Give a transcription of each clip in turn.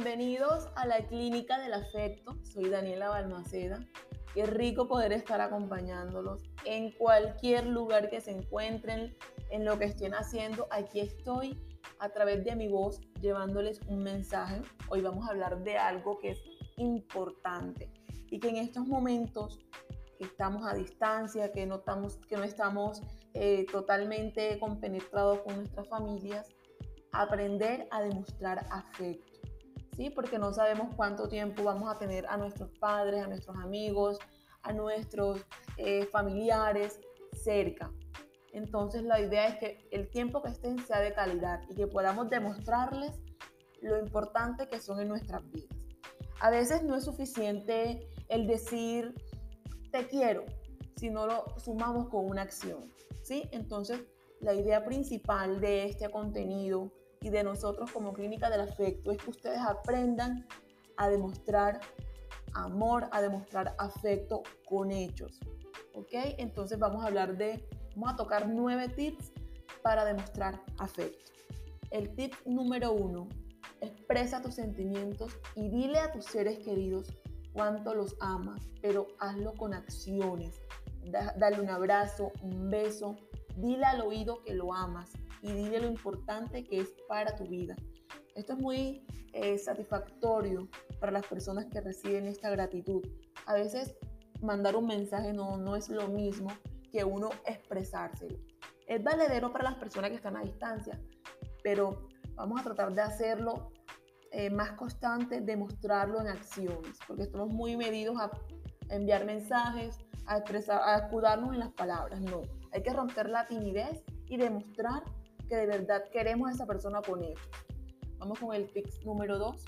Bienvenidos a la Clínica del Afecto. Soy Daniela Balmaceda. Qué rico poder estar acompañándolos en cualquier lugar que se encuentren, en lo que estén haciendo. Aquí estoy a través de mi voz llevándoles un mensaje. Hoy vamos a hablar de algo que es importante y que en estos momentos que estamos a distancia, que no estamos, que no estamos eh, totalmente compenetrados con nuestras familias, aprender a demostrar afecto, ¿sí? Porque no sabemos cuánto tiempo vamos a tener a nuestros padres, a nuestros amigos, a nuestros eh, familiares cerca. Entonces la idea es que el tiempo que estén sea de calidad y que podamos demostrarles lo importante que son en nuestras vidas. A veces no es suficiente el decir te quiero si no lo sumamos con una acción, ¿sí? Entonces la idea principal de este contenido y de nosotros como clínica del afecto es que ustedes aprendan a demostrar amor, a demostrar afecto con hechos. ¿Ok? Entonces vamos a hablar de, vamos a tocar nueve tips para demostrar afecto. El tip número uno, expresa tus sentimientos y dile a tus seres queridos cuánto los amas, pero hazlo con acciones. dale un abrazo, un beso, dile al oído que lo amas y dile lo importante que es para tu vida. Esto es muy eh, satisfactorio para las personas que reciben esta gratitud. A veces mandar un mensaje no, no es lo mismo que uno expresárselo. Es valedero para las personas que están a distancia, pero vamos a tratar de hacerlo eh, más constante, demostrarlo en acciones, porque estamos muy medidos a enviar mensajes, a expresar, a escudarnos en las palabras. No, hay que romper la timidez y demostrar que de verdad queremos a esa persona ellos. Vamos con el tip número dos.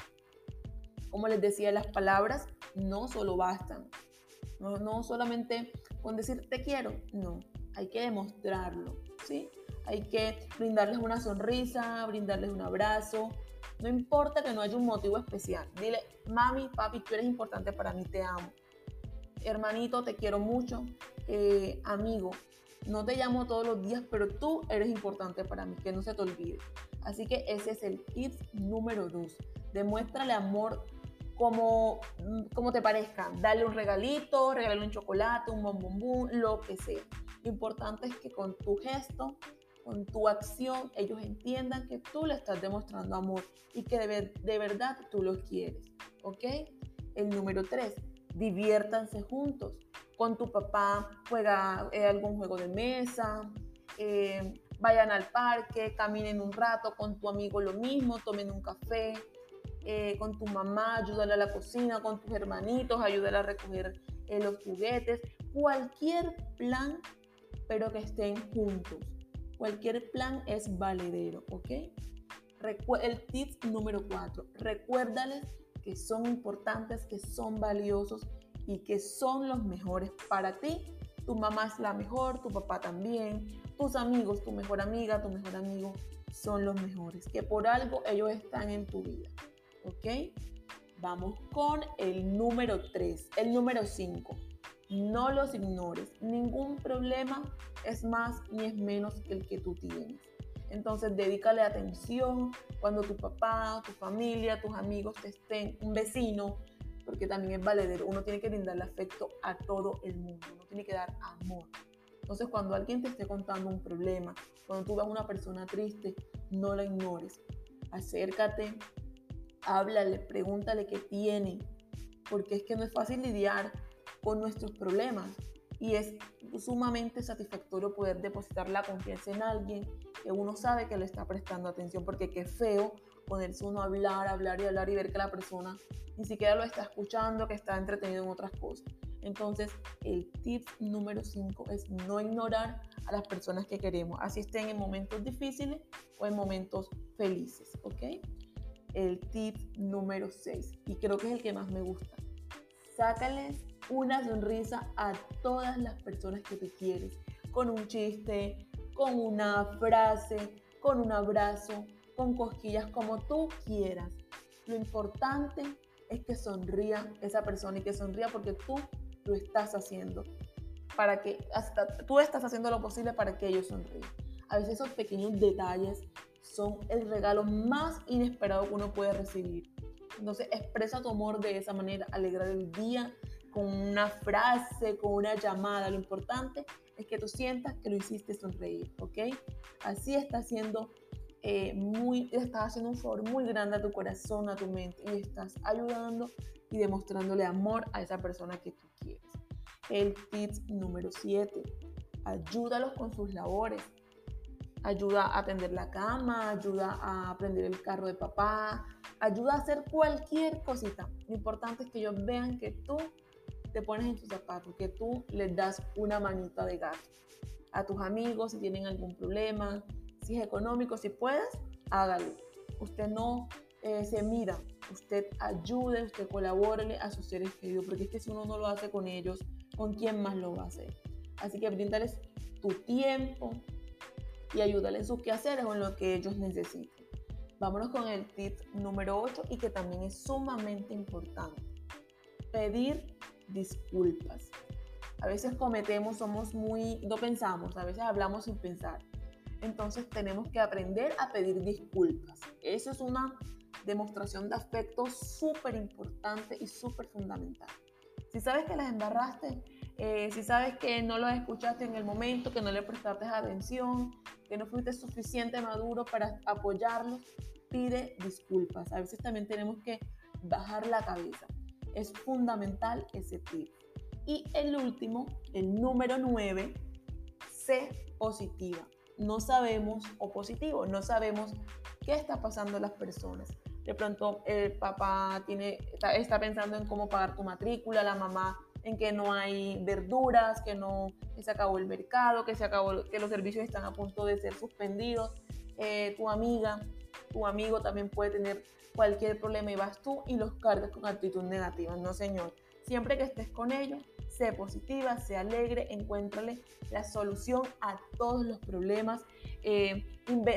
Como les decía, las palabras no solo bastan. No, no solamente con decir te quiero, no, hay que demostrarlo, ¿sí? Hay que brindarles una sonrisa, brindarles un abrazo. No importa que no haya un motivo especial. Dile, mami, papi, tú eres importante para mí, te amo. Hermanito, te quiero mucho. Eh, amigo, no te llamo todos los días, pero tú eres importante para mí, que no se te olvide. Así que ese es el tip número dos. Demuéstrale amor como, como te parezca. Dale un regalito, regálale un chocolate, un bombombón, lo que sea. Lo importante es que con tu gesto, con tu acción, ellos entiendan que tú le estás demostrando amor y que de, de verdad tú los quieres. ¿Ok? El número tres, diviértanse juntos con tu papá juega eh, algún juego de mesa, eh, vayan al parque, caminen un rato, con tu amigo lo mismo, tomen un café, eh, con tu mamá, ayúdale a la cocina, con tus hermanitos, ayúdale a recoger los juguetes, cualquier plan, pero que estén juntos. Cualquier plan es valedero, ¿ok? el tip número cuatro, recuérdales que son importantes, que son valiosos y que son los mejores para ti. Tu mamá es la mejor, tu papá también, tus amigos, tu mejor amiga, tu mejor amigo son los mejores, que por algo ellos están en tu vida. ¿Ok? Vamos con el número 3, el número 5. No los ignores. Ningún problema es más ni es menos que el que tú tienes. Entonces, dedícale atención cuando tu papá, tu familia, tus amigos te estén, un vecino porque también es valedero. Uno tiene que brindarle afecto a todo el mundo, uno tiene que dar amor. Entonces, cuando alguien te esté contando un problema, cuando tú veas una persona triste, no la ignores. Acércate, háblale, pregúntale qué tiene, porque es que no es fácil lidiar con nuestros problemas y es sumamente satisfactorio poder depositar la confianza en alguien que uno sabe que le está prestando atención, porque qué feo ponerse uno a hablar, hablar y hablar y ver que la persona ni siquiera lo está escuchando, que está entretenido en otras cosas. Entonces, el tip número 5 es no ignorar a las personas que queremos, así estén en momentos difíciles o en momentos felices, ¿ok? El tip número 6, y creo que es el que más me gusta, sácales una sonrisa a todas las personas que te quieres, con un chiste, con una frase, con un abrazo, con cosquillas, como tú quieras. Lo importante es que sonría esa persona y que sonría porque tú lo estás haciendo. Para que hasta tú estás haciendo lo posible para que ellos sonríen. A veces esos pequeños detalles son el regalo más inesperado que uno puede recibir. Entonces expresa tu amor de esa manera, alegrar el día con una frase, con una llamada. Lo importante es que tú sientas que lo hiciste sonreír, ¿ok? Así estás haciendo eh, muy, estás haciendo un favor muy grande a tu corazón, a tu mente y estás ayudando y demostrándole amor a esa persona que tú quieres. El tip número 7, ayúdalos con sus labores. Ayuda a atender la cama, ayuda a prender el carro de papá, ayuda a hacer cualquier cosita. Lo importante es que ellos vean que tú te pones en tus zapatos, que tú les das una manita de gato. A tus amigos si tienen algún problema, si es económico, si puedes, hágalo. Usted no eh, se mira, usted ayude, usted colabore a sus seres queridos, porque es que si uno no lo hace con ellos, ¿con quién más lo va a hacer? Así que brindales tu tiempo y ayúdale en sus quehaceres o en lo que ellos necesiten. Vámonos con el tip número 8 y que también es sumamente importante. Pedir disculpas. A veces cometemos, somos muy, no pensamos, a veces hablamos sin pensar. Entonces tenemos que aprender a pedir disculpas. Eso es una demostración de afecto súper importante y súper fundamental. Si sabes que las embarraste, eh, si sabes que no lo escuchaste en el momento, que no le prestaste atención, que no fuiste suficiente maduro para apoyarlos, pide disculpas. A veces también tenemos que bajar la cabeza. Es fundamental ese tip. Y el último, el número 9, sé positiva. No sabemos, o positivo, no sabemos qué está pasando en las personas. De pronto el papá tiene, está, pensando en cómo pagar tu matrícula, la mamá en que no hay verduras, que no se acabó el mercado, que se acabó, que los servicios están a punto de ser suspendidos. Eh, tu amiga, tu amigo también puede tener cualquier problema y vas tú y los cargas con actitud negativa. No, señor. Siempre que estés con ellos, sé positiva, sé alegre, encuéntrale la solución a todos los problemas. Eh,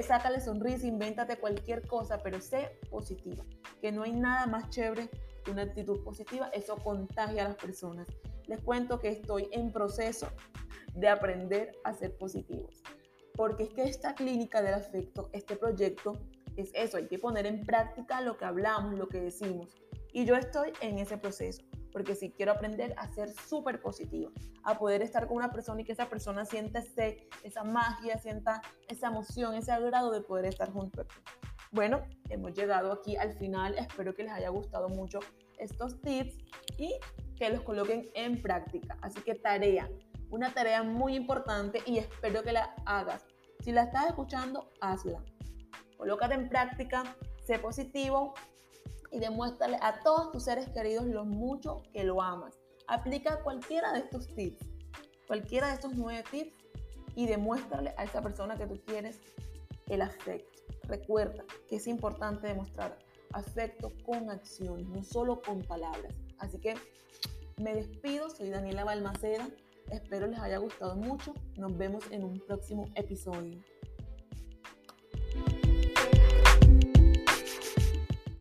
sácale sonrisa, invéntate cualquier cosa, pero sé positiva. Que no hay nada más chévere que una actitud positiva. Eso contagia a las personas. Les cuento que estoy en proceso de aprender a ser positivos. Porque es que esta clínica del afecto, este proyecto, es eso, hay que poner en práctica lo que hablamos, lo que decimos. Y yo estoy en ese proceso, porque si quiero aprender a ser súper positiva, a poder estar con una persona y que esa persona sienta ese, esa magia, sienta esa emoción, ese agrado de poder estar junto a ti. Bueno, hemos llegado aquí al final, espero que les haya gustado mucho estos tips y que los coloquen en práctica. Así que tarea, una tarea muy importante y espero que la hagas. Si la estás escuchando, hazla Colócate en práctica, sé positivo y demuéstrale a todos tus seres queridos lo mucho que lo amas. Aplica cualquiera de estos tips, cualquiera de estos nueve tips y demuéstrale a esa persona que tú quieres el afecto. Recuerda que es importante demostrar afecto con acciones, no solo con palabras. Así que me despido, soy Daniela Balmaceda, espero les haya gustado mucho, nos vemos en un próximo episodio.